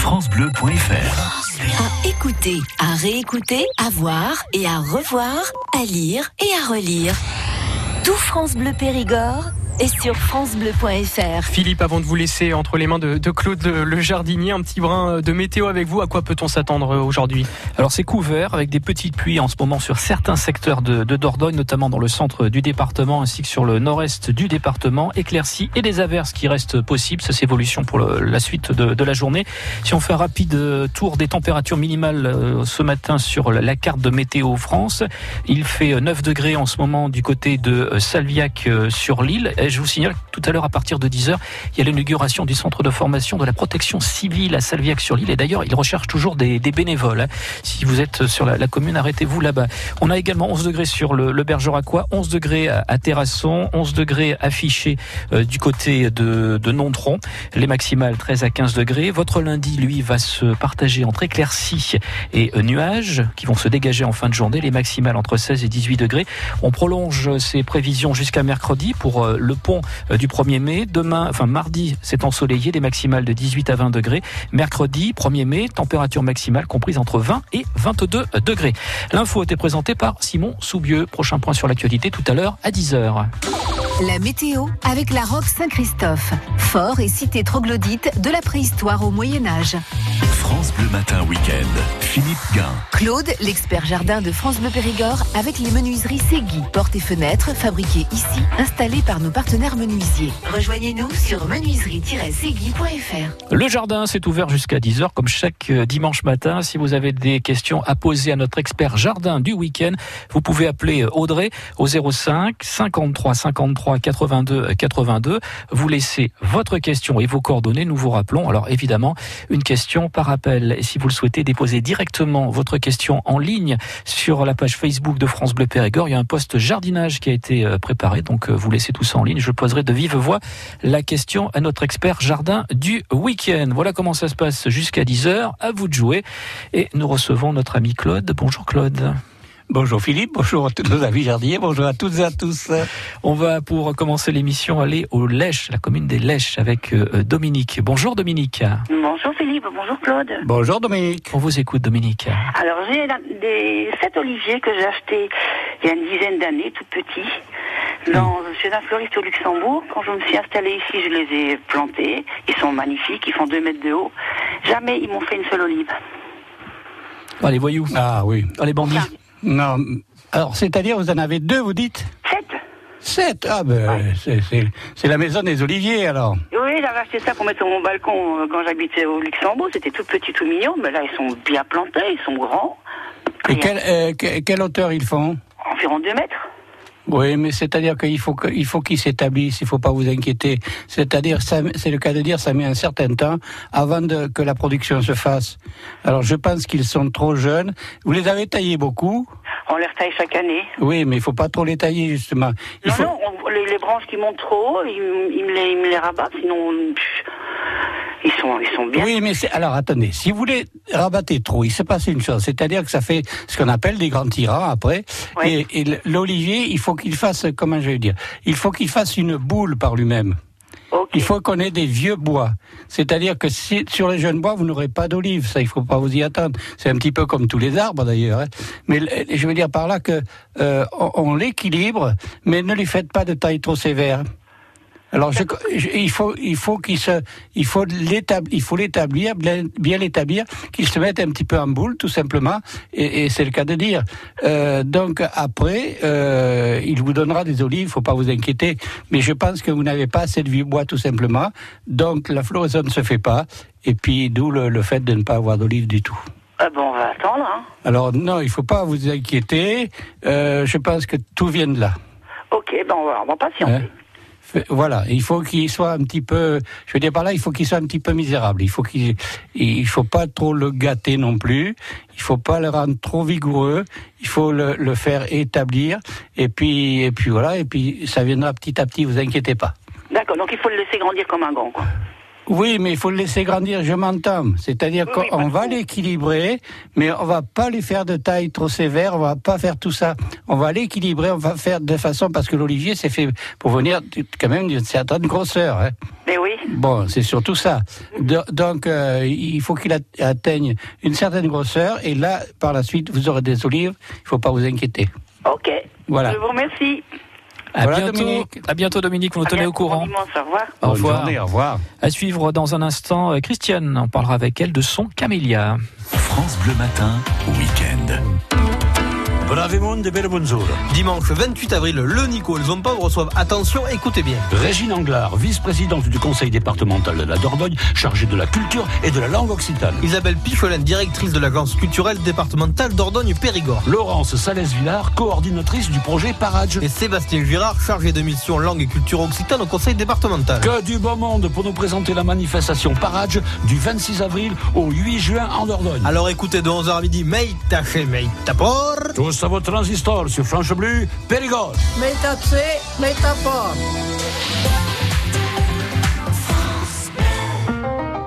francebleu.fr. À écouter, à réécouter, à voir et à revoir, à lire et à relire. Tout France Bleu Périgord et sur francebleu.fr. Philippe, avant de vous laisser entre les mains de, de Claude le jardinier, un petit brin de météo avec vous. À quoi peut-on s'attendre aujourd'hui? Alors c'est couvert avec des petites pluies en ce moment sur certains secteurs de, de, Dordogne, notamment dans le centre du département ainsi que sur le nord-est du département. Éclaircies et des averses qui restent possibles. C'est évolution pour le, la suite de, de, la journée. Si on fait un rapide euh, tour des températures minimales euh, ce matin sur la carte de météo France, il fait 9 euh, degrés en ce moment du côté de Salviac sur l'île je vous signale tout à l'heure à partir de 10h, il y a l'inauguration du centre de formation de la protection civile à Salviac-sur-l'île. Et d'ailleurs, ils recherchent toujours des, bénévoles. Hein. Si vous êtes sur la, commune, arrêtez-vous là-bas. On a également 11 degrés sur le, le Bergeracois, 11 degrés à, Terrasson, 11 degrés affichés euh, du côté de, de Nontron. Les maximales 13 à 15 degrés. Votre lundi, lui, va se partager entre éclaircies et euh, nuages qui vont se dégager en fin de journée. Les maximales entre 16 et 18 degrés. On prolonge ces prévisions jusqu'à mercredi pour euh, le pont euh, du 1er mai. Demain, enfin mardi, c'est ensoleillé, des maximales de 18 à 20 degrés. Mercredi, 1er mai, température maximale comprise entre 20 et 22 degrés. L'info a été présentée par Simon Soubieux. Prochain point sur l'actualité tout à l'heure à 10h. La météo avec la Roque Saint-Christophe, fort et cité troglodyte de la préhistoire au Moyen Âge. France Bleu Matin Week-end, Philippe Gain. Claude, l'expert jardin de France Bleu Périgord, avec les menuiseries Segui, portes et fenêtres fabriquées ici, installées par nos partenaires menuisiers. Rejoignez-nous sur menuiserie-segui.fr. Le jardin s'est ouvert jusqu'à 10h comme chaque euh, dimanche matin. Si vous avez des questions à poser à notre expert jardin du week-end, vous pouvez appeler euh, Audrey au 05 53 53 82 82. Vous laissez votre question et vos coordonnées. Nous vous rappelons. Alors évidemment, une question par appel. Et si vous le souhaitez, déposer directement votre question en ligne sur la page Facebook de France Bleu Périgord. Il y a un poste jardinage qui a été euh, préparé. Donc vous laissez tout ça en ligne. Je poserai de vive voix la question à notre expert jardin du week-end. Voilà comment ça se passe jusqu'à 10h. À vous de jouer. Et nous recevons notre ami Claude. Bonjour Claude. Bonjour Philippe, bonjour à tous nos amis jardiniers, bonjour à toutes et à tous. On va pour commencer l'émission aller au Lèche, la commune des Lèches avec euh, Dominique. Bonjour Dominique. Bonjour Philippe, bonjour Claude. Bonjour Dominique. On vous écoute Dominique. Alors j'ai des sept oliviers que j'ai achetés il y a une dizaine d'années, tout petits, dans, chez un fleuriste au Luxembourg. Quand je me suis installée ici, je les ai plantés. Ils sont magnifiques, ils font deux mètres de haut. Jamais ils m'ont fait une seule olive. Ah, les voyous. Ah oui. Ah, les bandits. Non. Alors, c'est-à-dire, vous en avez deux, vous dites Sept. Sept Ah ben, ouais. c'est la maison des oliviers, alors. Oui, j'avais acheté ça pour mettre sur mon balcon euh, quand j'habitais au Luxembourg. C'était tout petit, tout mignon, mais là, ils sont bien plantés, ils sont grands. Et quelle, euh, quelle hauteur ils font? Environ deux mètres. Oui, mais c'est-à-dire qu'il faut qu'il faut qu'ils s'établissent, il faut pas vous inquiéter. C'est-à-dire, c'est le cas de dire, ça met un certain temps avant de, que la production se fasse. Alors, je pense qu'ils sont trop jeunes. Vous les avez taillés beaucoup? On les retaille chaque année. Oui, mais il faut pas trop les tailler justement. Il non, faut... non, on, les, les, branches qui montent trop ils, ils, me les, ils me les rabattent, sinon. Ils sont, ils sont bien. Oui, mais c'est, alors attendez, si vous les rabattez trop, il se passe une chose, c'est-à-dire que ça fait ce qu'on appelle des grands tyrans après. Oui. Et, et l'olivier, il faut qu'il fasse, comment je vais dire, il faut qu'il fasse une boule par lui-même. Okay. Il faut qu'on ait des vieux bois. C'est-à-dire que si, sur les jeunes bois, vous n'aurez pas d'olive. Ça, il faut pas vous y attendre. C'est un petit peu comme tous les arbres d'ailleurs. Hein. Mais je veux dire par là que euh, on, on l'équilibre, mais ne lui faites pas de taille trop sévère. Alors, je, je, il faut, il faut qu'il se, il faut l'établir, il faut l'établir, bien, bien l'établir, qu'il se mette un petit peu en boule, tout simplement, et, et c'est le cas de dire. Euh, donc après, euh, il vous donnera des olives, faut pas vous inquiéter, mais je pense que vous n'avez pas assez de vieux bois, tout simplement. Donc la floraison ne se fait pas, et puis d'où le, le fait de ne pas avoir d'olives du tout. Ah bon, on va attendre. Hein. Alors non, il faut pas vous inquiéter. Euh, je pense que tout vient de là. Ok, ben on va, on va patienter. Hein? Voilà, il faut qu'il soit un petit peu, je veux dire par là, il faut qu'il soit un petit peu misérable. Il faut qu'il, il faut pas trop le gâter non plus. Il faut pas le rendre trop vigoureux. Il faut le, le faire établir. Et puis, et puis voilà, et puis ça viendra petit à petit. Vous inquiétez pas. D'accord. Donc il faut le laisser grandir comme un grand, quoi. Oui, mais il faut le laisser grandir, je m'entends. C'est-à-dire Oui, qu'on va l'équilibrer, mais on va pas les faire de taille trop sévère, on va pas faire tout ça. On va l'équilibrer, on va faire de façon, parce que l'olivier, c'est fait pour venir quand même d'une certaine grosseur. hein. Mais oui. Bon, c'est surtout ça. Do- donc, euh, il faut qu'il at- atteigne une certaine grosseur, et là, par la suite, vous aurez des olives, il faut pas vous inquiéter. Ok. Voilà. Je vous remercie. À Voilà, bientôt. Dominique. À bientôt, Dominique. Vous nous tenez au bon courant. dimanche, au revoir. Au Bonne revoir. journée, au revoir. À suivre dans un instant, euh, Christiane. On parlera avec elle de son camélia. France Bleu Matin, week-end. Bravemont de Belbonzola. Dimanche 28 avril, le Nico et le Zompov reçoivent, attention, écoutez bien. Régine Anglard, vice-présidente du conseil départemental de la Dordogne, chargée de la culture et de la langue occitane. Isabelle Picholin, directrice de l'agence culturelle départementale d'Ordogne-Périgord. Laurence Salès-Villard, coordinatrice du projet Parage. Et Sébastien Girard, chargé de mission langue et culture occitane au conseil départemental. Que du beau monde pour nous présenter la manifestation Parage du 26 avril au 8 juin en Dordogne. Alors écoutez de 11h à midi, Meita chez À vos transistors sur Franche Bleu, Périgord.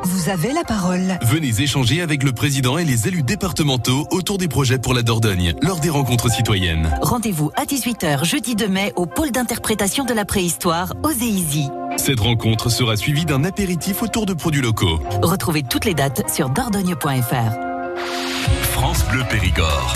Vous avez la parole. Venez échanger avec le président et les élus départementaux autour des projets pour la Dordogne lors des rencontres citoyennes. Rendez-vous à 18h jeudi 2 mai au pôle d'interprétation de la préhistoire aux EISI. Cette rencontre sera suivie d'un apéritif autour de produits locaux. Retrouvez toutes les dates sur dordogne.fr. France Bleu Périgord.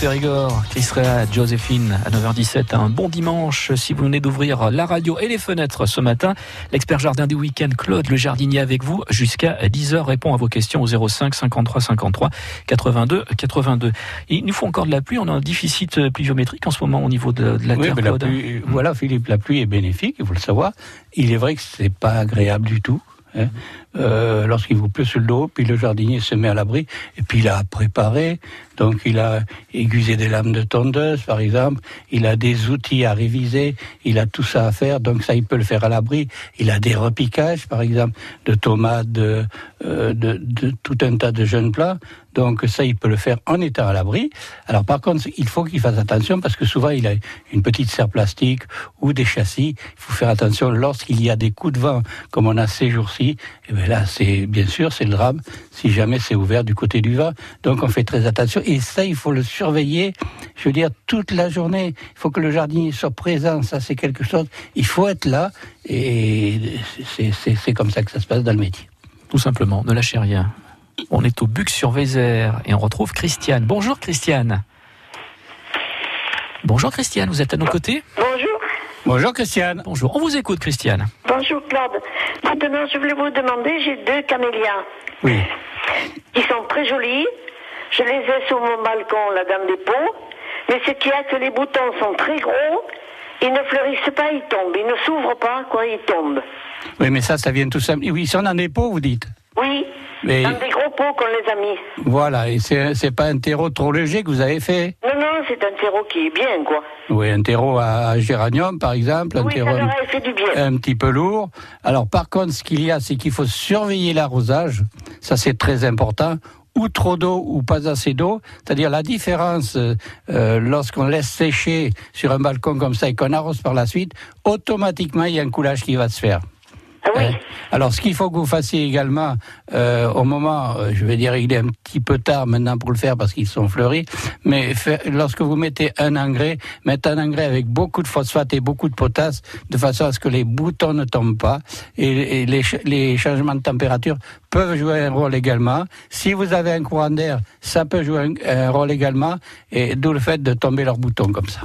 Périgord, Rea, Joséphine à 9h17. Un bon dimanche si vous venez d'ouvrir la radio et les fenêtres ce matin. L'expert jardin du week-end, Claude le jardinier avec vous jusqu'à 10h répond à vos questions au 05 53 53 82 82. Il nous faut encore de la pluie. On a un déficit pluviométrique en ce moment au niveau de, de la Oui, terre, mais la pluie- voilà, Philippe, la pluie est bénéfique, il faut le savoir. Il est vrai que c'est pas agréable du tout. hein. Euh, Lorsqu'il vous pleut sur le dos, puis le jardinier se met à l'abri, et puis il a préparé, donc il a aiguisé des lames de tondeuse, par exemple, il a des outils à réviser, il a tout ça à faire, donc ça il peut le faire à l'abri. Il a des repiquages, par exemple, de tomates, de, euh, tout un tas de jeunes plats, donc ça il peut le faire en étant à l'abri. Alors par contre, il faut qu'il fasse attention parce que souvent il a une petite serre plastique ou des châssis. Il faut faire attention lorsqu'il y a des coups de vent comme on a ces jours-ci. Et là, c'est bien sûr c'est le drame si jamais c'est ouvert du côté du vent. Donc on fait très attention et ça il faut le surveiller. Je veux dire toute la journée. Il faut que le jardinier soit présent. Ça c'est quelque chose. Il faut être là et c'est- c'est c'est comme ça que ça se passe dans le métier. Tout simplement, ne lâchez rien. On est au Buc sur Vézère et on retrouve Christiane. Bonjour Christiane. Bonjour Christiane, vous êtes à nos côtés? Bonjour. Bonjour Christiane. Bonjour, on vous écoute Christiane. Bonjour Claude. Maintenant, je voulais vous demander, j'ai deux camélias. Oui. Ils sont très jolis. Je les ai sur mon balcon, là, dans des pots. Mais ce qu'il y a, que les boutons sont très gros. Ils ne fleurissent pas, ils tombent. Ils ne s'ouvrent pas, quoi, ils tombent. Oui, mais ça, ça vient tout simple. Oui, ils sont dans des pots, vous dites. Oui, Mais dans des gros pots qu'on les a mis. voilà, et c'est c'est pas un terreau trop léger que vous avez fait. Non, non, c'est un terreau qui est bien, quoi. Oui, un terreau à, à géranium, par exemple, un Oui, ça terreau leur a fait du bien. un petit peu lourd. Alors, par contre, ce qu'il y a, c'est qu'il faut surveiller l'arrosage. Ça, c'est très important. Ou trop d'eau ou pas assez d'eau. C'est-à-dire la différence euh, euh, lorsqu'on laisse sécher sur un balcon comme ça et qu'on arrose par la suite, automatiquement, il y a un coulage qui va se faire. Hein Alors, ce qu'il faut que vous fassiez également, euh, au moment, euh, je vais dire, il est un petit peu tard maintenant pour le faire parce qu'ils sont fleuris, mais lorsque vous mettez un engrais, mettez un engrais avec beaucoup de phosphate et beaucoup de potasse, de façon à ce que les boutons ne tombent pas et, et les, ch- les changements de température peuvent jouer un rôle également. Si vous avez un courant d'air, ça peut jouer un, un rôle également, et d'où le fait de tomber leurs boutons comme ça.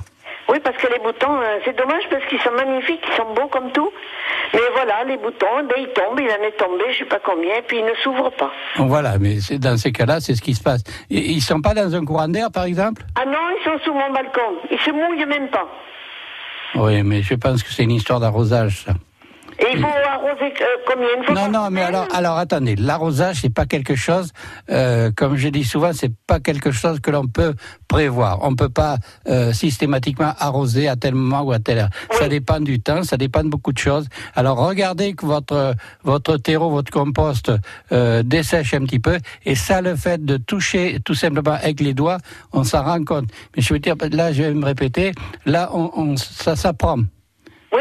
Oui, parce que boutons, euh, c'est dommage parce qu'ils sont magnifiques, ils sont beaux comme tout. Mais voilà, les boutons, ben, ils tombent, il en est tombé, je sais pas combien, puis ils ne s'ouvrent pas. Voilà, mais c'est- dans ces cas-là, c'est ce qui se passe. Et- Ils sont pas dans un courant d'air, par exemple? Ah non, ils sont sous mon balcon. Ils se mouillent même pas. Oui, mais je pense que c'est une histoire d'arrosage, ça. Et il faut arroser euh, combien une fois Non, non, mais alors, alors attendez, l'arrosage, c'est pas quelque chose, euh, comme je dis souvent, c'est pas quelque chose que l'on peut prévoir. On peut pas euh, systématiquement arroser à tel moment ou à telle heure. Ça dépend du temps, ça dépend de beaucoup de choses. Alors regardez que votre votre terreau, votre compost euh, dessèche un petit peu, et ça, le fait de toucher tout simplement avec les doigts, on s'en rend compte. Mais je veux dire, là, je vais me répéter, là, on, on- ça s'apprend.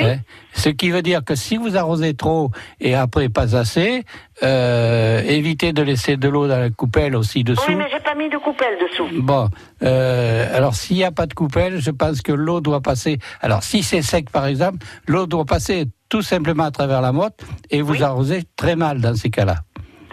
Hein Ce qui veut dire que si vous arrosez trop et après pas assez, euh, évitez de laisser de l'eau dans la coupelle aussi dessous. Oui, mais j'ai pas mis de coupelle dessous. Bon, euh, alors s'il n'y a pas de coupelle, je pense que l'eau doit passer. Alors si c'est sec par exemple, l'eau doit passer tout simplement à travers la motte et vous arrosez très mal dans ces cas-là.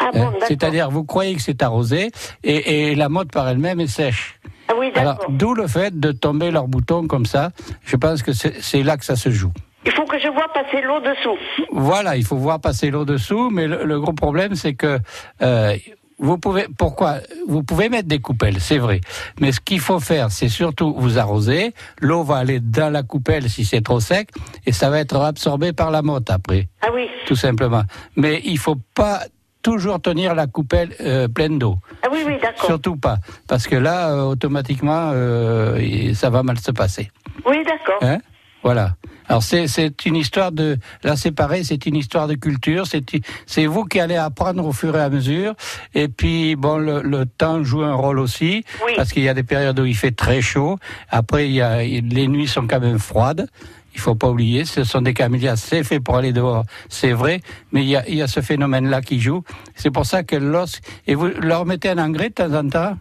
Ah bon, Hein, d'accord. C'est-à-dire vous croyez que c'est arrosé et, et la motte par elle-même est sèche. Ah oui, Alors d'accord. d'où le fait de tomber leurs boutons comme ça. Je pense que c'est là que ça se joue. Il faut que je vois passer l'eau dessous. Voilà, il faut voir passer l'eau dessous, mais le, le gros problème, c'est que euh, vous pouvez, pourquoi? Vous pouvez mettre des coupelles, c'est vrai, mais ce qu'il faut faire, c'est surtout vous arroser. L'eau va aller dans la coupelle si c'est trop sec, et ça va être absorbé par la motte après, Ah oui. tout simplement. Mais il faut pas toujours tenir la coupelle euh, pleine d'eau. Ah oui, oui, d'accord. Surtout pas, parce que là, euh, automatiquement, euh, ça va mal se passer. Oui, d'accord. Hein? Voilà. Alors c'est c'est une histoire de là c'est pareil, c'est une histoire de culture. C'est c'est vous qui allez apprendre au fur et à mesure. Et puis bon, le, le temps joue un rôle aussi parce qu'il y a des périodes où il fait très chaud. Après il y a les nuits sont quand même froides. Il faut pas oublier, ce sont des camélias, c'est fait pour aller dehors, c'est vrai, mais il y a, il y a ce phénomène-là qui joue. C'est pour ça que l'os et vous leur mettez un engrais de temps en temps?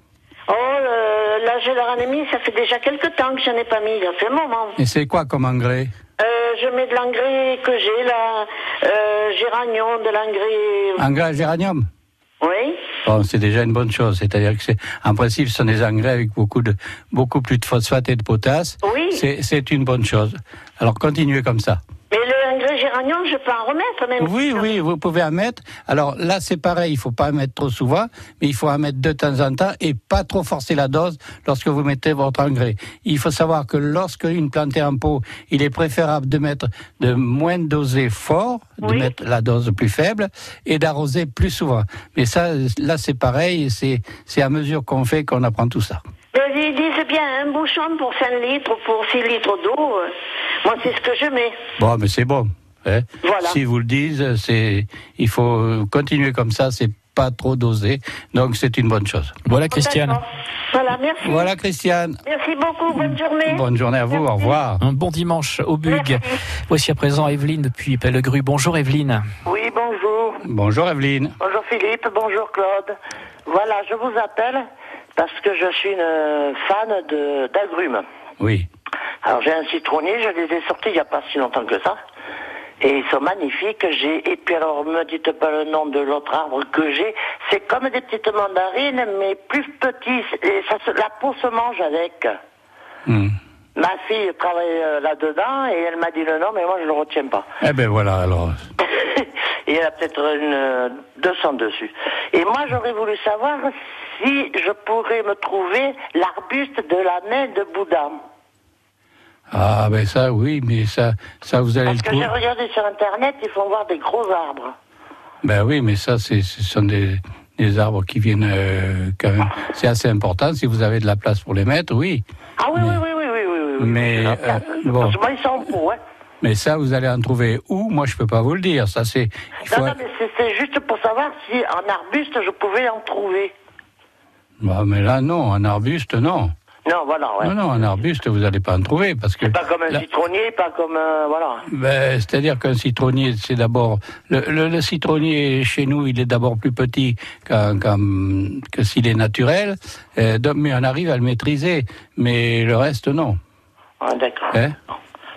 Je leur en ai mis, ça fait déjà quelques temps que j'en ai pas mis, il y a fait un moment. Et c'est quoi comme engrais? Euh, je mets de l'engrais que j'ai là, euh, géranium, de l'engrais. Engrais à géranium? Oui. Bon, c'est déjà une bonne chose. C'est-à-dire que c'est, en principe, ce sont des engrais avec beaucoup de, beaucoup plus de phosphate et de potasse. Oui. C'est une bonne chose. Alors, continuez comme ça. Je peux en remettre même. Oui, oui, vous pouvez en mettre. Alors là, c'est pareil, il faut pas en mettre trop souvent, mais il faut en mettre de temps en temps et pas trop forcer la dose lorsque vous mettez votre engrais. Il faut savoir que lorsque une plante est en pot, il est préférable de mettre de moins doser fort, de mettre la dose plus faible et d'arroser plus souvent. Mais ça, là, c'est pareil, c'est c'est à mesure qu'on fait qu'on apprend tout ça. Ils disent bien un bouchon pour 5 litres, pour 6 litres d'eau. euh, Moi, c'est ce que je mets. Bon, mais c'est bon. Hein? Voilà. Si vous le dites, c'est, il faut continuer comme ça, c'est pas trop dosé. Donc, c'est une bonne chose. Voilà, Christiane. Voilà, merci. Voilà, Christiane. Merci beaucoup, bonne journée. Bonne journée à vous, au revoir. Un bon dimanche au Bug. Voici à présent Evelyne depuis Pellegru. Bonjour Evelyne. Oui, bonjour. Bonjour, Evelyne. Bonjour Philippe, bonjour Claude. Voilà, je vous appelle parce que je suis une fan de d'agrumes. Oui. Alors j'ai un citronnier, je les ai sortis il n'y a pas si longtemps que ça. Et ils sont magnifiques. J'ai et puis alors me dites pas le nom de l'autre arbre que j'ai. C'est comme des petites mandarines, mais plus petits. Et ça, se- la peau se mange avec. Hmm. Ma fille travaille euh, là-dedans et elle m'a dit le nom, mais moi je le retiens pas. Eh ben voilà, alors. Et elle a peut-être une euh, 200 dessus. Et moi, j'aurais voulu savoir si je pourrais me trouver l'arbuste de la main de Bouddha. Ah, ben ça, oui, mais ça, ça vous allez Parce le que trouver. j'ai regardé sur Internet, ils font voir des gros arbres. Ben oui, mais ça, c'est, ce sont des, des arbres qui viennent euh, quand même. C'est assez important. Si vous avez de la place pour les mettre, oui. Ah oui, oui, oui, oui, oui, oui, oui, oui. Mais euh, bon, Parce que moi, ils sont en hein? mais ça, vous allez en trouver où? Moi, je peux pas vous le dire. Ça, c'est. Non, non, mais c'est- juste pour savoir si en arbuste, je pouvais en trouver. Bah, mais là, non, un arbuste, non. Non, voilà, ouais. Non, non, un arbuste, vous n'allez pas en trouver parce que. Pas comme un citronnier, pas comme un... Voilà. Ben, C'est-à-dire qu'un citronnier, c'est d'abord le, le- le citronnier chez nous, il est d'abord plus petit qu'un- que s'il est naturel, euh, donc, mais on arrive à le maîtriser. Mais le reste, non. Ah, d'accord. Hein?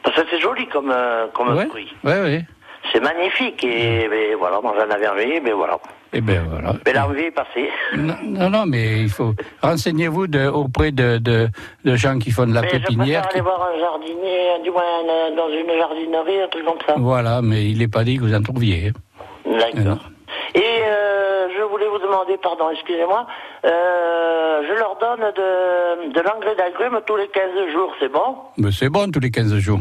Parce que c'est joli comme, euh, comme Ouais. fruit. Oui, oui. C'est magnifique et ben, voilà, moi j'en avais envie, mais voilà. Et ben voilà. Mais l'envie est passée. Non, non, non, mais il faut renseignez-vous auprès de, de, de gens qui font de la mais je pépinière. préfère qui- aller voir un jardinier, du moins un- dans une jardinerie, un truc comme ça. Voilà, mais il n'est pas dit que vous en trouviez. D'accord. Et euh, je voulais vous demander, pardon, excusez-moi, euh, je leur donne de, de l'engrais d'agrumes tous les 15 jours, c'est bon? Mais c'est bon tous les 15 jours.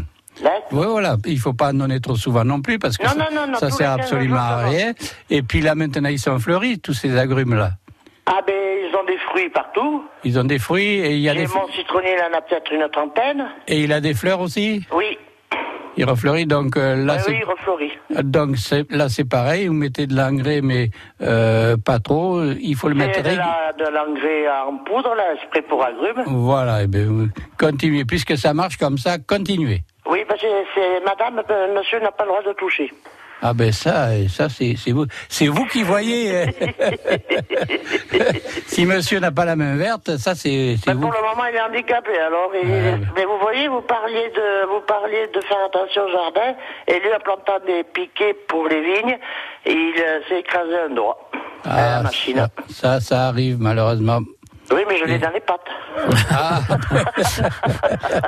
Oui, voilà. Il faut pas en donner trop souvent non plus parce que Non, ça, non, ça sert les 15 absolument à rien. Et puis là, maintenant, ils sont fleuris, tous ces agrumes-là. Ah ben, ils ont des fruits partout. Ils ont des fruits et il y a Et des mon citronnier, il en a peut-être une trentaine. et il a des fleurs aussi. Oui. Il refleurit donc euh, là Ah c'est oui, il refleurit. donc là c'est pareil. Vous mettez de l'engrais mais euh, pas trop. Il faut le mettre de la- de l'engrais en poudre, là, spray pour agrumes. Voilà. Et ben, vous- continuez puisque ça marche comme ça. Continuez. Oui, parce que c'est madame, euh, monsieur n'a pas le droit de toucher. Ah ben ça, et ça c'est c'est vous, c'est vous qui voyez. hein. si Monsieur n'a pas la main verte, ça c'est c'est vous. Pour le moment, il est handicapé, alors. il- Mais vous voyez, vous parliez de, vous parliez de faire attention au jardin, et lui, en plantant des piquets pour les vignes, il euh, s'est écrasé un doigt. à la Ah, machine. ça, ça, ça arrive malheureusement. Oui, mais je l'ai dans les pattes. Ah.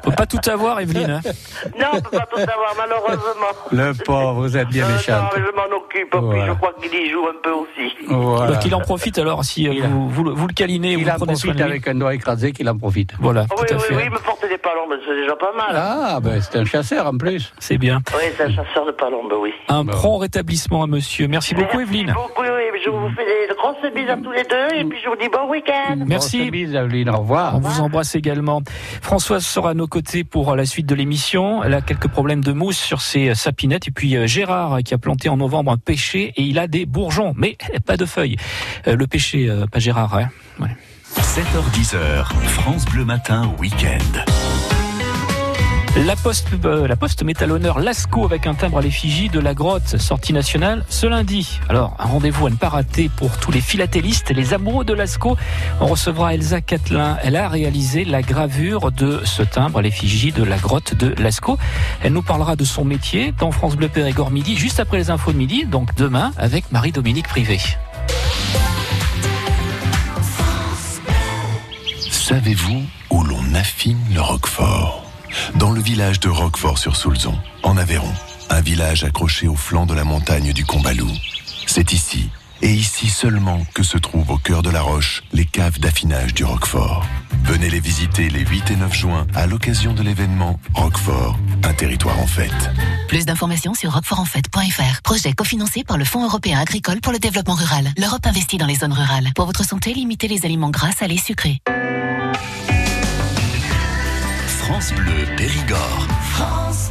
On peut pas tout avoir, Evelyne. hein. Non, on peut pas tout savoir, malheureusement. Le pauvre, vous êtes bien Euh, méchante. non, mais je m'en occupe, puis je crois qu'il y joue un peu aussi. Voilà. Donc il en profite alors si euh, vous, vous, le- vous le câlinez, Il vous en prenez soin profite de lui. avec un doigt écrasé qu'il en profite. Voilà, oui, tout à oui, fait. oui, me porter des palombes, c'est déjà pas mal. Ah, ben c'est un chasseur en plus. C'est bien. Oui, c'est un chasseur de palombes, oui. Un prompt rétablissement à monsieur. Merci beaucoup, Evelyne. Oui, oui, je vous fais des grosses bises à tous les deux, et puis je vous dis bon week-end. Merci. Au revoir. On vous embrasse également. Françoise sera à nos côtés pour la suite de l'émission. Elle a quelques problèmes de mousse sur ses sapinettes. Et puis euh, Gérard qui a planté en novembre un pêcher et il a des bourgeons, mais pas de feuilles. Euh, Le pêcher, euh, pas Gérard. Hein ouais. 7h10h, France Bleu Matin, week-end. La Poste, euh, la Poste met à l'honneur Lascaux avec un timbre à l'effigie de la grotte, sortie nationale ce lundi. Alors, un rendez-vous à ne pas rater pour tous les philatélistes les amoureux de Lascaux. On recevra Elsa Catelin. Elle a réalisé la gravure de ce timbre à l'effigie de la grotte de Lascaux. Elle nous parlera de son métier dans France Bleu Périgord midi, juste après les infos de midi, donc demain avec Marie-Dominique Privé. Savez-vous où l'on affine le roquefort? Dans le village de Roquefort-sur-Soulzon, en Aveyron, un village accroché au flanc de la montagne du Combalou. C'est ici, et ici seulement, que se trouvent au cœur de la roche les caves d'affinage du Roquefort. Venez les visiter les 8 et 9 juin à l'occasion de l'événement Roquefort, un territoire en fête. Plus d'informations sur roquefortenfête.fr. Projet cofinancé par le Fonds européen agricole pour le développement rural. L'Europe investit dans les zones rurales. Pour votre santé, limitez les aliments gras, salés, sucrés. France Bleu Périgord. France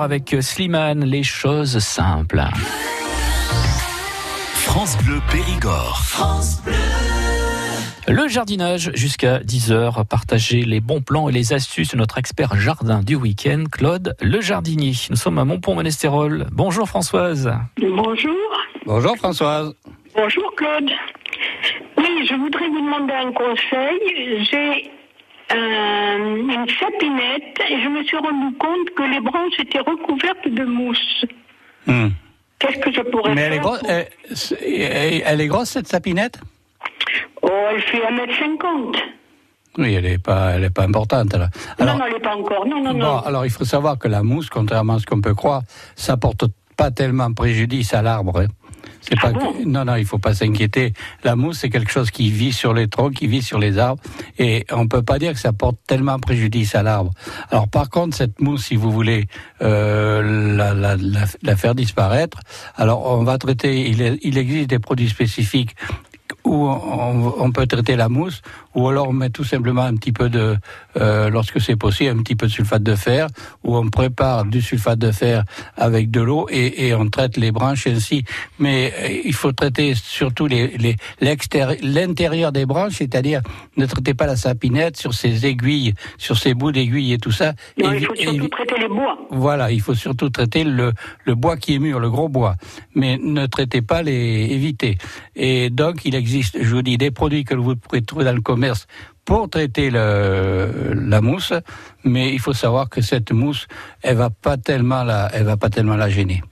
Avec Slimane, les choses simples. France Bleu Périgord. Le jardinage jusqu'à 10h, partager les bons plans et les astuces de notre expert jardin du week-end, Claude Le Jardinier. Nous sommes à Montpont-Ménestérol. Bonjour Françoise. Bonjour. Bonjour Françoise. Bonjour Claude. Oui, je voudrais vous demander un conseil. J'ai euh, une sapinette et je me suis rendu compte que les branches étaient recouvertes de mousse. Hmm. Qu'est-ce que je pourrais Mais elle est, faire grosse, elle, est grosse cette sapinette? Oh, elle fait 1m50. Oui, elle n'est pas, elle est pas importante. là. Alors, non, non, elle n'est pas encore. Non, non, bon, non. alors il faut savoir que la mousse, contrairement à ce qu'on peut croire, ça porte pas tellement préjudice à l'arbre. hein. C'est Ah pas que- non, non, il faut pas s'inquiéter. La mousse, c'est quelque chose qui vit sur les troncs, qui vit sur les arbres, et on peut pas dire que ça porte tellement préjudice à l'arbre. Alors par contre, cette mousse, si vous voulez euh, la, la, la, la faire disparaître, alors on va traiter. Il, est- il existe des produits spécifiques où on, on peut traiter la mousse, ou alors on met tout simplement un petit peu de, euh, lorsque c'est possible, un petit peu de sulfate de fer, où on prépare du sulfate de fer avec de l'eau et, et on traite les branches ainsi. Mais euh, il faut traiter surtout les, les, l'extérie- l'intérieur des branches, c'est-à-dire ne traitez pas la sapinette sur ses aiguilles, sur ses bouts d'aiguilles et tout ça. Non, Et- il faut surtout et- traiter les bois. voilà, il faut surtout traiter le, le bois qui est mûr, le gros bois. Mais ne traitez pas les évitez. Et donc, il existe, je vous dis, des produits que vous pourrez trouver dans le commerce pour traiter la mousse. Mais il faut savoir que cette mousse, elle va pas tellement la, elle va pas tellement la gêner.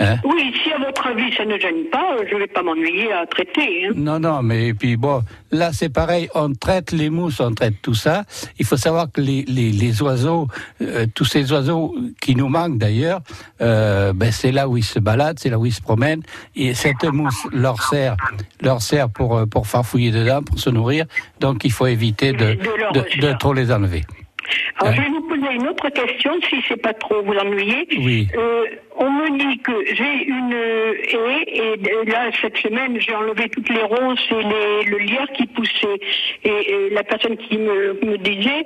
Hein? Oui, si à votre avis ça ne gêne pas, euh, je ne vais pas m'ennuyer à traiter. hein. Non, non, mais et puis bon, là c'est pareil, on traite les mousses, on traite tout ça. Il faut savoir que les, les, les oiseaux, euh, tous ces oiseaux qui nous manquent d'ailleurs, euh, ben, c'est là où ils se baladent, c'est là où ils se promènent. Et cette mousse leur sert, leur sert pour, pour farfouiller dedans, pour se nourrir. Donc il faut éviter de, de, de trop les enlever. Alors Hein? je vais vous poser une autre question, si c'est pas trop vous ennuyer. Oui. Euh, on me dit que j'ai une euh, haie et de- là cette semaine j'ai enlevé toutes les ronces et les, le lierre qui poussait. Et, la personne qui me, me disait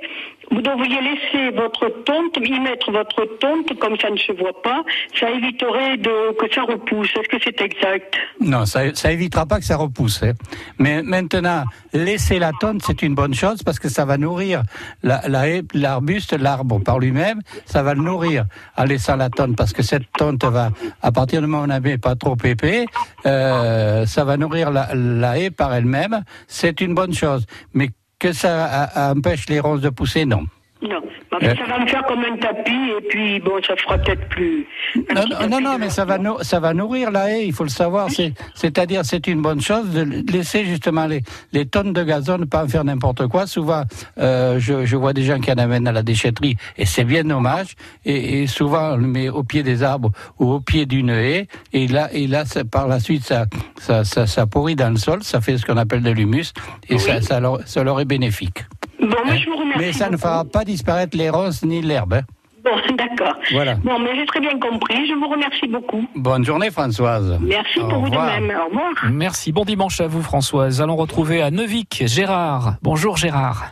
vous devriez laisser votre tonte, y mettre votre tonte comme ça ne se voit pas, ça éviterait de, que ça repousse. Est-ce que c'est exact? Non, ça, ça évitera pas que ça repousse. hein. Mais maintenant, laisser la tonte, c'est une bonne chose parce que ça va nourrir la haie, l'arbuste, l'arbre par lui-même, ça va le nourrir en laissant la tonte parce que cette tonte va, à partir du moment où on n'avait pas trop épais, euh, ça va nourrir la, la haie par elle-même. C'est une bonne chose. Mais que ça a- empêche les ronces de pousser, non. Non. Bah, Enfin, Euh. Ça va me faire comme un tapis et puis bon, ça fera peut-être plus. Non, non, non, non, mais ça va, ça va nourrir la haie, il faut le savoir. C'est- C'est-à-dire, c'est une bonne chose de laisser justement les, les tonnes de gazon, ne pas en faire n'importe quoi. Souvent, euh, je, je vois des gens qui en amènent à la déchetterie, et c'est bien dommage. Et, et souvent, on le met au pied des arbres ou au pied d'une haie, et là, et là ça- par la suite, ça, ça, ça, ça pourrit dans le sol, ça fait ce qu'on appelle de l'humus, et ça, ça, leur, ça leur est bénéfique. Bon, mais je vous remercie. Mais ça ne fera pas disparaître les ronces ni l'herbe. hein. Bon, d'accord. Voilà. Bon, mais j'ai très bien compris. Je vous remercie beaucoup. Bonne journée, Françoise. Merci Au pour vous de même. Au revoir. Merci, bon dimanche à vous Françoise. Allons retrouver à Neuvik Gérard. Bonjour Gérard.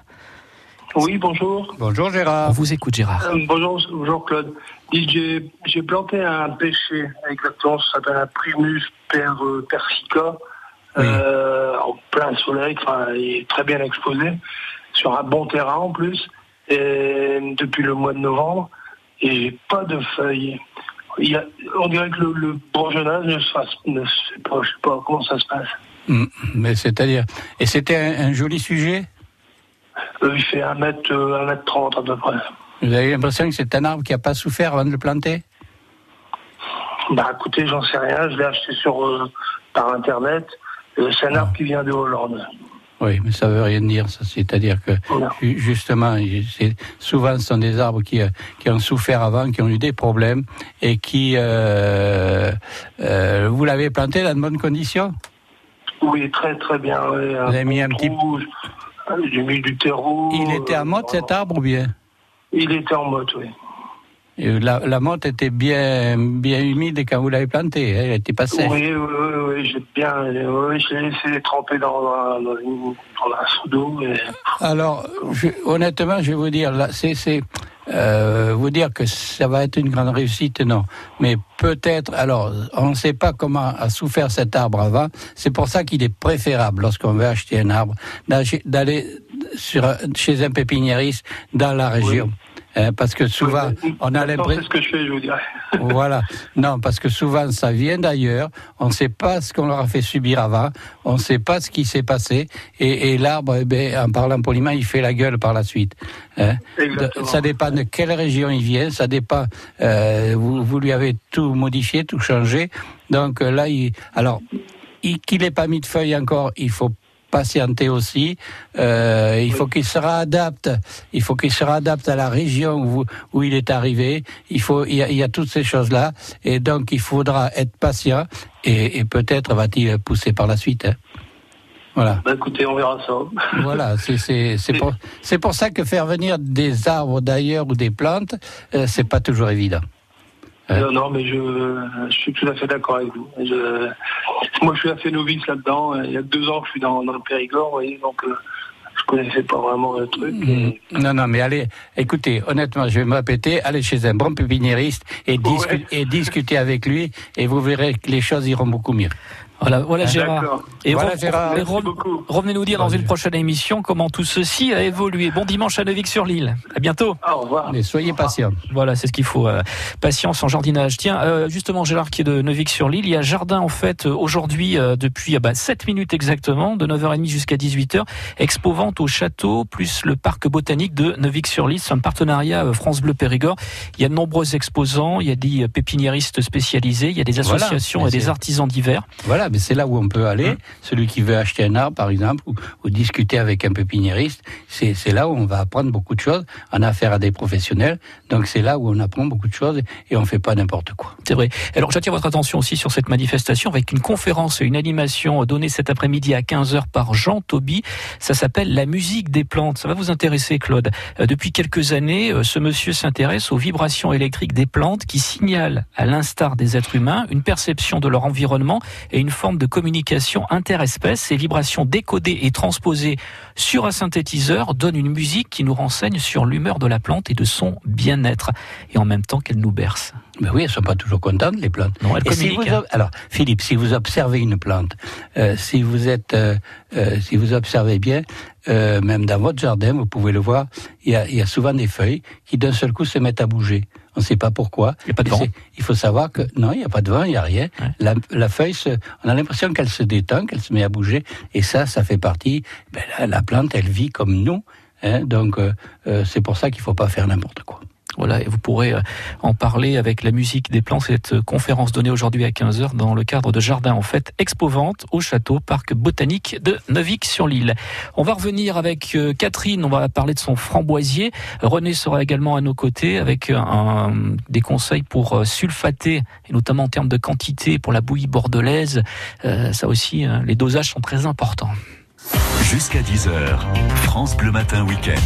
Oui, bonjour. Bonjour Gérard. On vous écoute Gérard. Euh, bonjour, bonjour Claude. J'ai j'ai planté un pêcher, exactement, ça s'appelle un Primus per, euh, persica, euh, en plein soleil, enfin, il est très bien exposé, sur un bon terrain en plus, et depuis le mois de novembre, et j'ai pas de feuilles. Il y a, on dirait que le, le bourgeonnage ne se fasse, ne se fait pas, je sais pas comment ça se passe? Mm, Mais c'est-à-dire, et c'était un, un joli sujet? Euh, il fait 1 mètre, euh, 1 mètre 30 à peu près. Vous avez l'impression que c'est un arbre qui n'a pas souffert avant de le planter? Bah écoutez, j'en sais rien, je l'ai acheté sur euh, par internet. C'est un arbre qui vient de Hollande. Oui, mais ça veut rien dire. ça. C'est-à-dire que ju- justement, souvent, ce sont des arbres qui, euh, qui ont souffert avant, qui ont eu des problèmes et qui, euh, euh, vous l'avez planté dans de bonnes conditions? Oui, très très bien. ouais, Vous avez mis un petit. J'ai mis du terreau. Il était en motte cet arbre ou bien? Il était en motte, oui. Et la, la motte était bien, bien humide quand vous l'avez planté. hein, Elle n'était pas sèche. Oui, oui, oui, oui, j'ai bien. euh, Oui, je l'ai laissé tremper dans, dans, dans dans un seau d'eau. et- Alors, je- honnêtement, je vais vous dire, là, c'est, c'est, euh, vous dire que ça va être une grande réussite, non. Mais peut-être, alors, on ne sait pas comment a souffert cet arbre avant. C'est pour ça qu'il est préférable, lorsqu'on veut acheter un arbre, d'aller- sur, chez un pépiniériste dans la région. Hein, parce que souvent, on a l'impression. C'est ce que je fais, je vous dirais. Voilà. Non, parce que souvent ça vient d'ailleurs. On ne sait pas ce qu'on leur a fait subir avant. On ne sait pas ce qui s'est passé. Et, et l'arbre, eh ben, en parlant poliment, il fait la gueule par la suite. Hein. Exactement. Ça dépend de quelle région il vient. Ça dépend. euh, vous, vous lui avez tout modifié, tout changé. Donc euh, là, il, alors il- qu'il n'ait pas mis de feuilles encore, il faut patienter aussi. Euh, il faut qu'il se réadapte. Il faut qu'il se réadapte à la région où, où il est arrivé. Il faut, il y a, il y a toutes ces choses-là, et donc il faudra être patient. Et, et peut-être va-t-il pousser par la suite. hein. Voilà. Bah écoutez, on verra ça. Voilà, c'est pour pour ça que faire venir des arbres d'ailleurs ou des plantes, euh, c'est pas toujours évident. Non, non, mais je, je suis tout à fait d'accord avec vous. Je- moi, je suis assez novice là-dedans. Il y a deux ans je suis dans, dans le Périgord, vous voyez, donc euh, je connaissais pas vraiment le truc. Et- Non, non, mais allez, écoutez, honnêtement, je vais me répéter, allez chez un bon pépiniériste et, discu- et discuter avec lui, et vous verrez que les choses iront beaucoup mieux. Voilà, voilà Gérard. Et, Voilà, re- Gérard. et re- revenez nous dire dans une prochaine émission comment tout ceci a évolué. Bon dimanche à Neuvik-sur-Lille. À bientôt. Au revoir. Mais soyez patient. Voilà, c'est ce qu'il faut. euh, patience en jardinage. Tiens, euh, justement, Gérard qui est de Neuvik-sur-Lille, il y a jardin en fait euh, aujourd'hui euh, depuis euh, bah, 7 minutes exactement, de 9h30 jusqu'à 18h. Expo vente au château plus le parc botanique de Neuvik-sur-Lille. C'est un partenariat France Bleu Périgord. Il y a de nombreux exposants, il y a des pépiniéristes spécialisés, il y a des associations et des artisans divers. Voilà, mais c'est là où on peut aller. Celui qui veut acheter un arbre, par exemple, ou, ou discuter avec un pépiniériste, c'est là où on va apprendre beaucoup de choses. On a affaire à des professionnels, donc c'est là où on apprend beaucoup de choses et on fait pas n'importe quoi. C'est vrai. Alors j'attire votre attention aussi sur cette manifestation avec une conférence et une animation donnée cet après-midi à 15h par Jean Toby. Ça s'appelle La musique des plantes. Ça va vous intéresser Claude. Euh, depuis quelques années, euh, ce monsieur s'intéresse aux vibrations électriques des plantes qui signalent, à l'instar des êtres humains, une perception de leur environnement et une forme de communication interespèce. Ces vibrations décodées et transposées sur un synthétiseur donnent une musique qui nous renseigne sur l'humeur de la plante et de son bien-être et en même temps qu'elle nous berce. Mais oui, elles sont pas toujours contentes, les plantes. Non, elles Et si communiquent, vous hein. alors, Philippe, si vous observez une plante, euh, si vous êtes, euh, euh, si vous observez bien, même dans votre jardin, vous pouvez le voir, il y a, il y a souvent des feuilles qui d'un seul coup se mettent à bouger. On ne sait pas pourquoi. Il n'y a pas de vent. Il faut savoir que non, il n'y a pas de vent, il n'y a rien. La, la feuille, se, on a l'impression qu'elle se détend, qu'elle se met à bouger, et ça, ça fait partie. Ben, la, la plante, elle vit comme nous, hein, donc euh, euh, c'est pour ça qu'il faut pas faire n'importe quoi. Voilà, et vous pourrez euh, en parler avec la musique des plants. Cette euh, conférence donnée aujourd'hui à 15h dans le cadre de Jardin en fait, expo-vente au château Parc Botanique de Neuvik-sur-L'Île. On va revenir avec euh, Catherine, on va parler de son framboisier. René sera également à nos côtés avec des conseils pour sulfater, et notamment en termes de quantité pour la bouillie bordelaise. Ça aussi, les dosages sont très importants. Jusqu'à 10h, France Bleu Matin Week-end.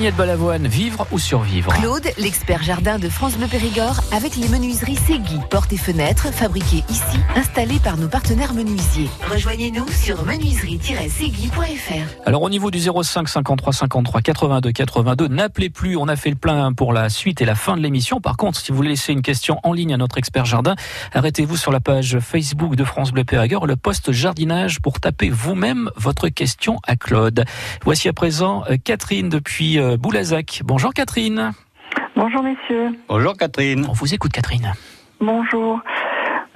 Daniel Balavoine, vivre ou survivre Claude, l'expert jardin de France Bleu Périgord, avec les menuiseries Segui. Portes et fenêtres fabriquées ici, installées par nos partenaires menuisiers. Rejoignez-nous sur menuiserie-segui.fr. Alors au niveau du 05 53 53 82 82, n'appelez plus, on a fait le plein pour la suite et la fin de l'émission. Par contre, si vous voulez laisser une question en ligne à notre expert jardin, arrêtez-vous sur la page Facebook de France Bleu Périgord, le poste jardinage pour taper vous-même votre question à Claude. Voici à présent euh, Catherine depuis Boulazac. Bonjour Catherine. Bonjour messieurs. Bonjour Catherine. On vous écoute Catherine. Bonjour.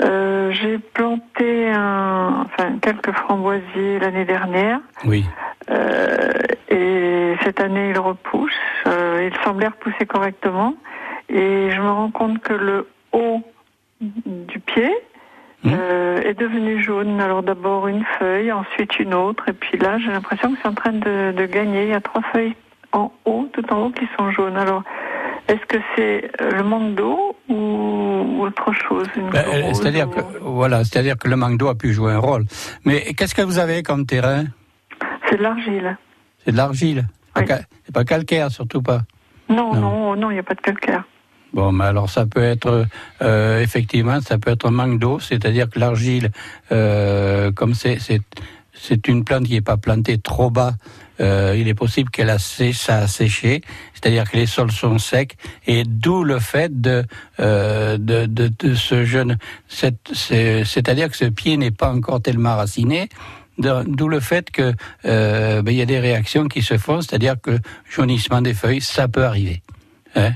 Euh, j'ai planté un, enfin, quelques framboisiers l'année dernière Oui. euh, et cette année ils repoussent. Euh, ils semblaient repousser correctement et je me rends compte que le haut du pied euh, est devenu jaune. Alors d'abord une feuille, ensuite une autre et puis là j'ai l'impression que c'est en train de, de gagner. Il y a trois feuilles en haut, tout en haut qui sont jaunes. Alors est-ce que c'est euh, le manque d'eau ou autre chose Ben, euh, c'est-à-dire ou- que voilà, c'est-à-dire que le manque d'eau a pu jouer un rôle. Mais qu'est-ce que vous avez comme terrain? C'est de l'argile. C'est de l'argile. C'est pas ca- C'est pas calcaire, surtout pas. Non, non, non, il n'y a pas de calcaire. Bon, mais alors ça peut être euh, effectivement, ça peut être un manque d'eau, c'est-à-dire que l'argile, euh, comme c'est c'est une plante qui n'est pas plantée trop bas, euh, il est possible qu'elle a ça a séché, c'est-à-dire que les sols sont secs, et d'où le fait de euh, de, de, de ce jeune, c'est-à-dire que ce pied n'est pas encore tellement raciné. D'où le fait que euh, ben, y a des réactions qui se font, c'est-à-dire que jaunissement des feuilles, ça peut arriver. Hein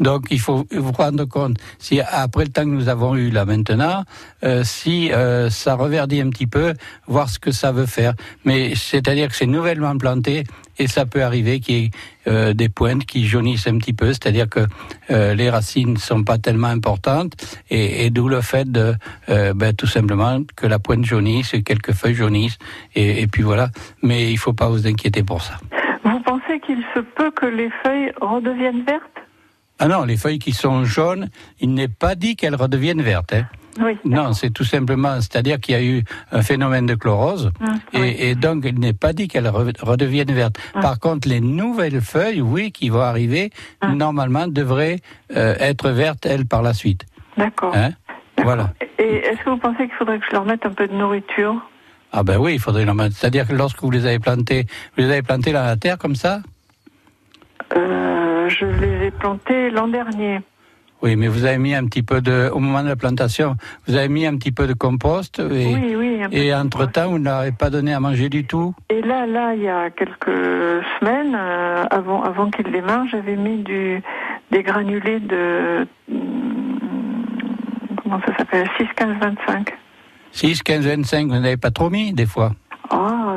donc il faut vous rendre compte, si après le temps que nous avons eu là maintenant, euh, si euh, ça reverdit un petit peu, voir ce que ça veut faire. Mais c'est-à-dire que c'est nouvellement planté et ça peut arriver qu'il y ait euh, des pointes qui jaunissent un petit peu, c'est-à-dire que euh, les racines ne sont pas tellement importantes et, et d'où le fait de euh, ben, tout simplement que la pointe jaunisse et quelques feuilles jaunissent et, et puis voilà. Mais il faut pas vous inquiéter pour ça. Vous pensez qu'il se peut que les feuilles redeviennent vertes? Ah non, les feuilles qui sont jaunes, il n'est pas dit qu'elles redeviennent vertes. Hein. Oui. Non, c'est tout simplement, c'est-à-dire qu'il y a eu un phénomène de chlorose, Hum, et, et donc il n'est pas dit qu'elles re- redeviennent vertes. Par contre, les nouvelles feuilles, oui, qui vont arriver, normalement devraient euh, être vertes, elles, par la suite. D'accord. Hein voilà. Et est-ce que vous pensez qu'il faudrait que je leur mette un peu de nourriture? Ah ben oui, il faudrait leur mettre. C'est-à-dire que lorsque vous les avez plantés, vous les avez plantés dans la terre comme ça? Euh, Je les ai plantés l'an dernier. Oui, mais vous avez mis un petit peu de, au moment de la plantation, vous avez mis un petit peu de compost et, Oui, oui, et entre-temps, vous n'avez pas donné à manger du tout? Et là, là, il y a quelques semaines, euh, avant, avant qu'ils démarrent, j'avais mis du, des granulés de. hum, Comment ça s'appelle? 6, 15, 25. 6, 15, 25, vous n'avez pas trop mis, des fois?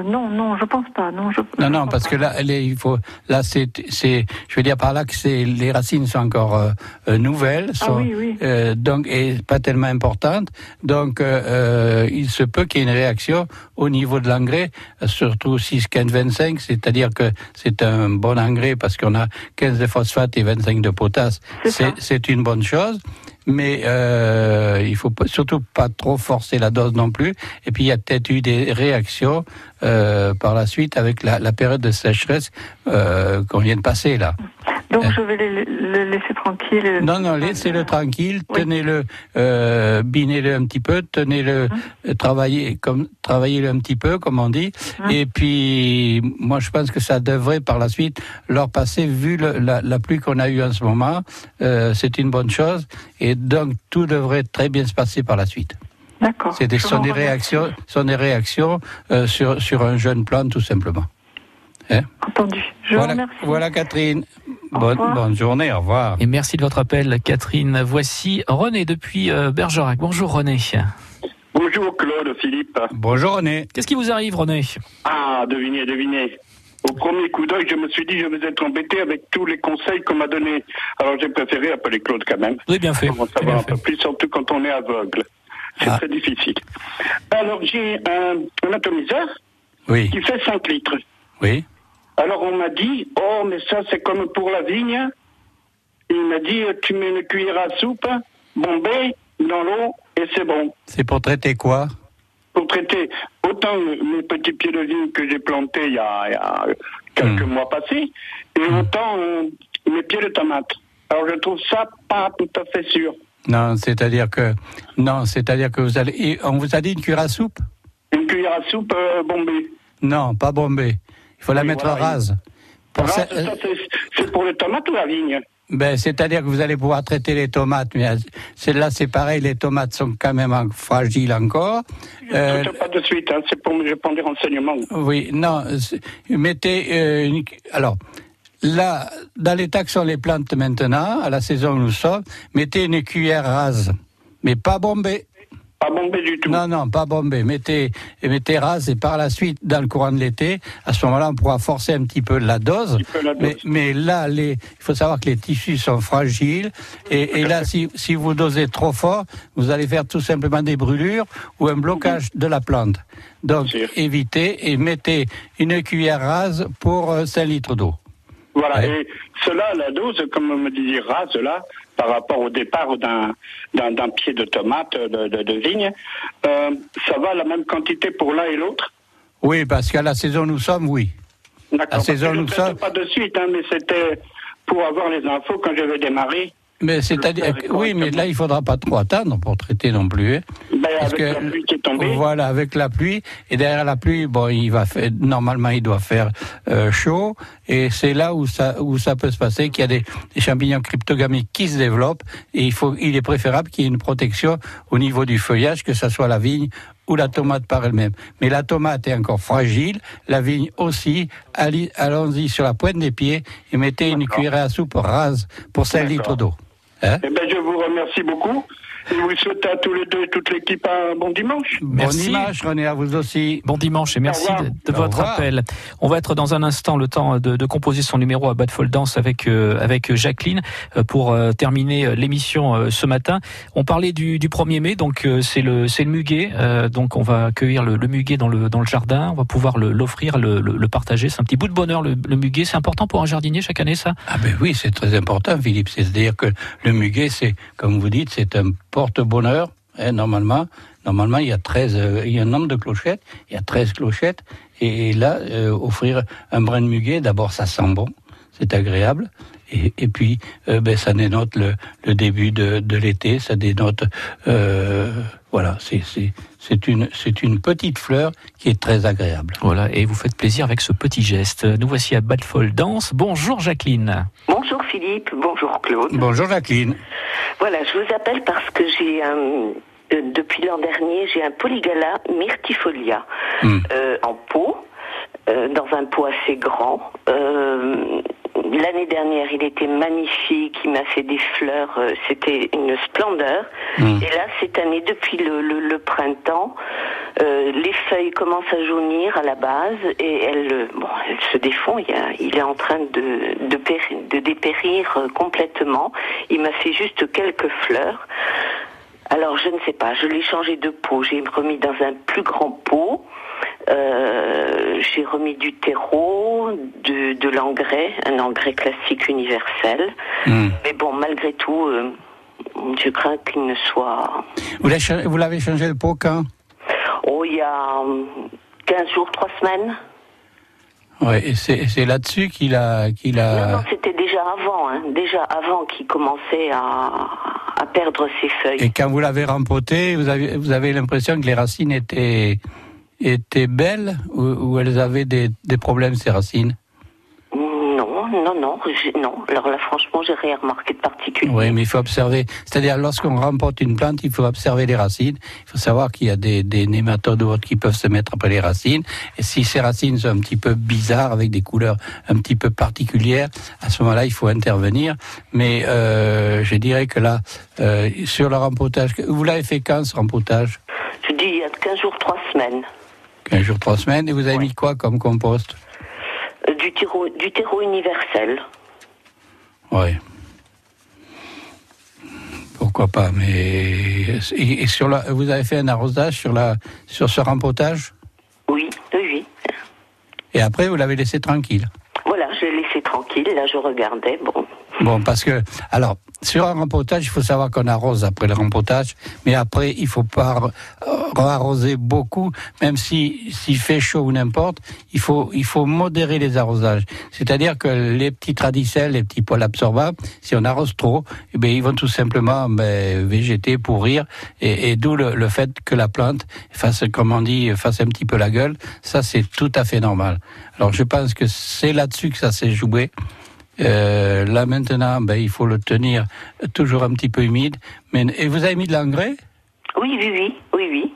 Non, non, je pense pas. Non, je, Non, non, parce que là, les- il faut, là, c'est, c'est, je veux dire par là que c'est, les racines sont encore euh, euh, nouvelles, Ah sont, oui, oui. euh, donc et pas tellement importantes, donc euh, il se peut qu'il y ait une réaction au niveau de l'engrais, surtout 6, 15, 25, c'est-à-dire que c'est un bon engrais parce qu'on a 15 de phosphate et 25 de potasse, c'est, c'est une bonne chose. Mais euh, il faut surtout pas trop forcer la dose non plus. Et puis il y a peut-être eu des réactions euh, par la suite avec la, la période de sécheresse euh, qu'on vient de passer là. Donc je vais les laisser tranquilles. Euh. Non, non, laissez-le tranquille, tenez-le, euh, binez-le un petit peu, tenez-le, euh, travaillez comme travaillez-le un petit peu, comme on dit. Et puis, moi, je pense que ça devrait par la suite leur passer, vu le- la, la pluie qu'on a eue en ce moment, euh, c'est une bonne chose. Et donc, tout devrait très bien se passer par la suite. D'accord. C'est des, Je sont vous des réactions, sont des réactions euh, sur sur un jeune plant, tout simplement. Hein Entendu. Je vous voilà, remercie. voilà, Catherine. Bonne, bonne journée. Au revoir. Et merci de votre appel, Catherine. Voici René depuis euh, Bergerac. Bonjour René. Bonjour Claude, Philippe. Bonjour René. Qu'est-ce qui vous arrive René? Ah, devinez, devinez. Au premier coup d'œil, je me suis dit je vais être embêté avec tous les conseils qu'on m'a donnés. Alors j'ai préféré appeler Claude quand même. Oui, bien fait. Pour en savoir un peu plus, surtout quand on est aveugle. C'est Ah. très difficile. Alors j'ai un, un atomiseur Oui. qui fait 5 litres. Oui. Alors on m'a dit, oh mais ça c'est comme pour la vigne. Il m'a dit, tu mets une cuillère à soupe, bombée, dans l'eau, et c'est bon. C'est pour traiter quoi? Pour traiter autant les petits pieds de vigne que j'ai plantés il y a, il y a quelques mois passés, et autant euh, mes pieds de tomates. Alors je trouve ça pas tout à fait sûr. Non, c'est-à-dire que non, c'est-à-dire que vous allez. et On vous a dit une cuillère à soupe? Une cuillère à soupe euh, bombée. Non, pas bombée. Il faut la mettre voilà, rase. Pour ça- c'est ça, c'est- pour les tomates ou la vigne? Ben, c'est-à-dire que vous allez pouvoir traiter les tomates, mais euh, celle-là, c'est pareil, les tomates sont quand même fragiles encore. Euh, Je ne pas de suite, hein, c'est pour je prends des renseignements. oui, non, mettez euh, une- alors là, dans l'état que sont les plantes maintenant, à la saison où nous sommes, mettez une cuillère rase, mais pas bombée. Pas bombée du tout. Non, non, pas bombée. Mettez, mettez rase et par la suite, dans le courant de l'été, à ce moment-là, on pourra forcer un petit peu la dose. Mais, mais là, les, il faut savoir que les tissus sont fragiles. Et, et là, si, si vous dosez trop fort, vous allez faire tout simplement des brûlures ou un blocage de la plante. Donc, évitez et mettez une cuillère rase pour euh, 5 litres d'eau. Voilà, et cela, la dose, comme me disait, rase là, par rapport au départ d'un d'un d'un pied de tomate, de, de, de vigne, euh, ça va la même quantité pour l'un et l'autre? Oui, parce qu'à la saison nous sommes, oui. D'accord. La saison nous sommes- pas de suite, hein, mais c'était pour avoir les infos quand je vais démarrer. Mais c'est-à-dire, oui, mais là, il faudra pas trop attendre pour traiter non plus. hein. Ben, Parce avec que- la pluie qui est tombée. Voilà, avec la pluie. Et derrière la pluie, bon, il va faire, normalement, il doit faire euh, chaud. Et c'est là où ça, où ça peut se passer, qu'il y a des, des champignons cryptogamiques qui se développent. Et il faut, il est préférable qu'il y ait une protection au niveau du feuillage, que ça soit la vigne ou la tomate par elle-même. Mais la tomate est encore fragile, la vigne aussi. Allez- Allons-y sur la pointe des pieds et mettez une cuillère à soupe rase pour 5 litres d'eau. Eh ben, je vous remercie beaucoup. Et vous souhaite à tous les deux et toute l'équipe un bon dimanche. Bon dimanche, René, à vous aussi. Bon dimanche et merci de, votre appel. On va être dans un instant le temps de, de composer son numéro à Bad Dance avec euh, avec Jacqueline euh, pour euh, terminer l'émission euh, ce matin. On parlait du, du 1er mai, donc euh, c'est le c'est le muguet. euh, donc on va accueillir le, le muguet dans le dans le jardin. On va pouvoir le- l'offrir, le, le, le partager. C'est un petit bout de bonheur le, le muguet. C'est important pour un jardinier chaque année ça? Ah ben oui, c'est très important, Philippe. C'est-à-dire que le muguet, c'est, comme vous dites, c'est un porte-bonheur. hein, normalement, normalement, il y a 13, euh, il y a un nombre de clochettes, il y a 13 clochettes. Et, et là, euh, offrir un brin de muguet, d'abord, ça sent bon, c'est agréable. Et, et puis, euh, ben, ça dénote le, le début de, de l'été, ça dénote, euh, voilà, c'est, c'est, c'est une, c'est une petite fleur qui est très agréable. Voilà, et vous faites plaisir avec ce petit geste. Nous voici à Bad Dance. Bonjour Jacqueline. Bonjour Philippe, bonjour Claude. Bonjour Jacqueline. Voilà, je vous appelle parce que j'ai un, euh, depuis l'an dernier, j'ai un polygala myrtifolia euh, en pot, euh, dans un pot assez grand. Euh, L'année dernière, il était magnifique, il m'a fait des fleurs, euh, c'était une splendeur. Et là, cette année, depuis le, le- le printemps, euh, les feuilles commencent à jaunir à la base et elles, euh, bon, elles se défont. Il, y a- il est en train de, de, péri- de dépérir complètement. Il m'a fait juste quelques fleurs. Alors, je ne sais pas, je l'ai changé de pot. J'ai remis dans un plus grand pot. Euh, j'ai remis du terreau, de, de l'engrais, un engrais classique universel. Mais bon, malgré tout, euh, je crains qu'il ne soit... Vous l'avez changé le pot quand? Oh, il y a hum, 15 jours, 3 semaines. Ouais, et c'est c'est là-dessus qu'il a, qu'il Non, a. non, c'était déjà avant, hein, déjà avant qu'il commençait à, à perdre ses feuilles. Et quand vous l'avez rempoté, vous avez, vous avez l'impression que les racines étaient, étaient belles ou, ou elles avaient des, des problèmes ces racines? Non, non, non. Alors là, franchement, j'ai rien remarqué de particulier. Oui, mais il faut observer. C'est-à-dire, lorsqu'on remporte une plante, il faut observer les racines. Il faut savoir qu'il y a des, des nématodes ou autres qui peuvent se mettre après les racines. Et si ces racines sont un petit peu bizarres, avec des couleurs un petit peu particulières, à ce moment-là, il faut intervenir. Mais euh, je dirais que là, euh, sur le rempotage, vous l'avez fait quand ce rempotage? Je dis il y a 15 jours, 3 semaines. 15 jours, 3 semaines. Et vous avez mis quoi comme compost? Du terreau, du terreau universel. Oui. Pourquoi pas, mais et, et sur la, vous avez fait un arrosage sur la sur ce rempotage? Oui, oui, oui. et après vous l'avez laissé tranquille? Voilà, je l'ai laissé tranquille. Là, je regardais. Bon, Bon, parce que, alors, sur un rempotage, il faut savoir qu'on arrose après le rempotage, mais après, il faut pas euh, arroser beaucoup, même si s'il fait chaud ou n'importe, il faut, il faut modérer les arrosages. C'est-à-dire que les petits tradicelles, les petits poils absorbables, si on arrose trop, eh bien, ils vont tout simplement ben, végéter, pourrir, et, et d'où le, le fait que la plante fasse, comme on dit, fasse un petit peu la gueule. Ça, c'est tout à fait normal. Alors, je pense que c'est là-dessus que ça s'est joué. Euh, là maintenant, ben, il faut le tenir toujours un petit peu humide. Mais, et vous avez mis de l'engrais? Oui, oui, oui, oui, oui.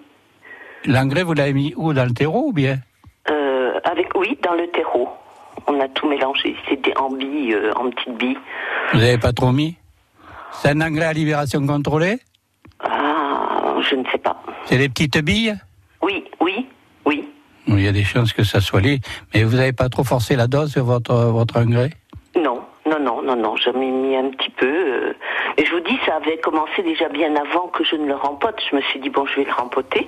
L'engrais, vous l'avez mis où? Dans le terreau ou bien? Euh, avec, oui, dans le terreau. On a tout mélangé. C'était en billes, euh, en petites billes. Vous n'avez pas trop mis? C'est un engrais à libération contrôlée? Ah, je ne sais pas. C'est des petites billes? Oui, oui, oui. Il y a des chances que ça soit lié. Mais vous n'avez pas trop forcé la dose sur votre, votre engrais? Non, non. J'en ai mis un petit peu. euh, Et je vous dis, ça avait commencé déjà bien avant que je ne le rempote. Je me suis dit, bon, je vais le rempoter.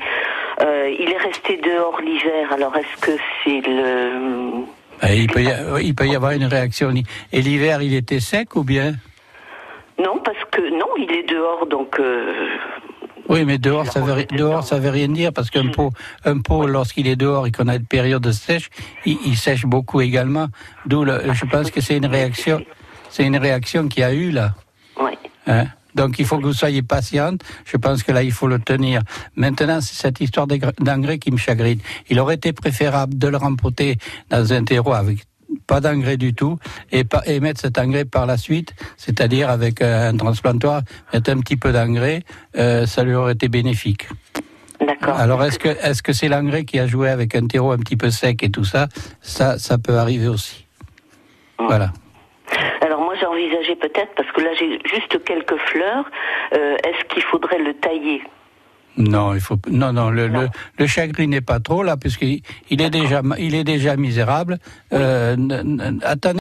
Euh, il est resté dehors l'hiver. Alors, est-ce que c'est le... Ben, il, peut y, a- il peut y avoir une réaction. Et l'hiver, il était sec ou bien? Non, parce que... Non, il est dehors, donc... euh, Oui, mais dehors, ça veut, dehors, ça veut rien dire parce qu'un pot, un pot, lorsqu'il est dehors et qu'on a une période sèche, il, il sèche beaucoup également. D'où, je pense que c'est une réaction, c'est une réaction qu'il y a eu là. Oui. Hein? Donc il faut que vous soyez patiente. Je pense que là il faut le tenir. Maintenant c'est cette histoire d'engrais qui me chagrine. Il aurait été préférable de le rempoter dans un terreau avec pas d'engrais du tout et, pas, et mettre cet engrais par la suite, c'est-à-dire avec euh, un transplantoire, mettre un petit peu d'engrais, euh, ça lui aurait été bénéfique. D'accord. Alors est-ce que est-ce que c'est l'engrais qui a joué avec un terreau un petit peu sec et tout ça? Ça ça peut arriver aussi. Voilà. J'envisageais peut-être, parce que là j'ai juste quelques fleurs, euh, est-ce qu'il faudrait le tailler? Non, il faut non non le le, le chagrin n'est pas trop là puisqu'il il est déjà il est déjà misérable. Euh, attendez